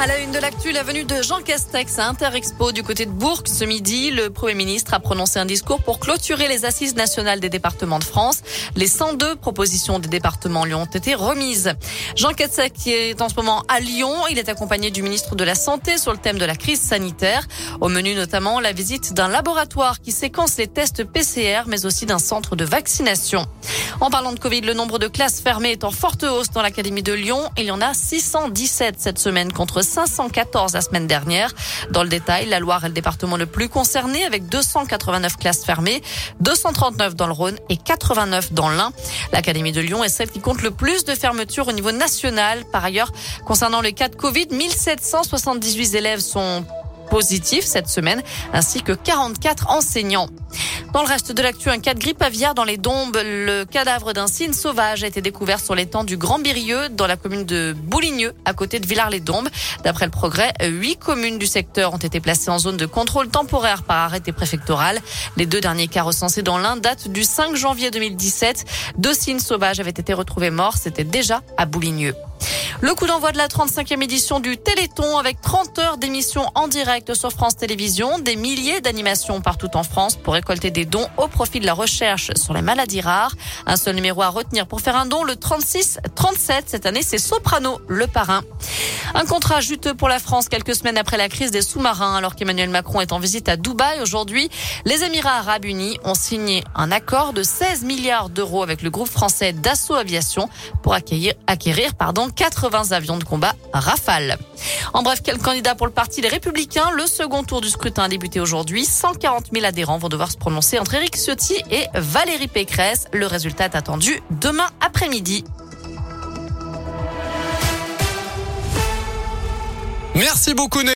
À la une de l'actu, la venue de Jean Castex à Interexpo du côté de Bourg ce midi. Le Premier ministre a prononcé un discours pour clôturer les assises nationales des départements de France. Les 102 propositions des départements lui ont été remises. Jean Castex est en ce moment à Lyon. Il est accompagné du ministre de la Santé sur le thème de la crise sanitaire. Au menu notamment la visite d'un laboratoire qui séquence les tests PCR, mais aussi d'un centre de vaccination. En parlant de Covid, le nombre de classes fermées est en forte hausse dans l'Académie de Lyon. Il y en a 617 cette semaine contre 514 la semaine dernière. Dans le détail, la Loire est le département le plus concerné avec 289 classes fermées, 239 dans le Rhône et 89 dans l'Ain. L'Académie de Lyon est celle qui compte le plus de fermetures au niveau national. Par ailleurs, concernant les cas de Covid, 1778 élèves sont positifs cette semaine, ainsi que 44 enseignants. Dans le reste de l'actu, un cas de grippe aviaire dans les Dombes. Le cadavre d'un cygne sauvage a été découvert sur l'étang du Grand Birieux, dans la commune de Bouligneux, à côté de Villars-les-Dombes. D'après le progrès, huit communes du secteur ont été placées en zone de contrôle temporaire par arrêté préfectoral. Les deux derniers cas recensés dans l'Inde datent du 5 janvier 2017. Deux cygnes sauvages avaient été retrouvés morts. C'était déjà à Bouligneux. Le coup d'envoi de la 35e édition du Téléthon avec 30 heures d'émissions en direct sur France Télévisions, des milliers d'animations partout en France pour récolter des dons au profit de la recherche sur les maladies rares. Un seul numéro à retenir pour faire un don, le 36-37. Cette année, c'est Soprano, le parrain. Un contrat juteux pour la France quelques semaines après la crise des sous-marins, alors qu'Emmanuel Macron est en visite à Dubaï aujourd'hui. Les Émirats arabes unis ont signé un accord de 16 milliards d'euros avec le groupe français Dassault Aviation pour accueillir, acquérir pardon, 80 avions de combat Rafale. En bref, quel candidat pour le parti Les Républicains? Le second tour du scrutin a débuté aujourd'hui. 140 000 adhérents vont devoir se prononcer entre Éric Ciotti et Valérie Pécresse. Le résultat est attendu demain après-midi. Merci beaucoup.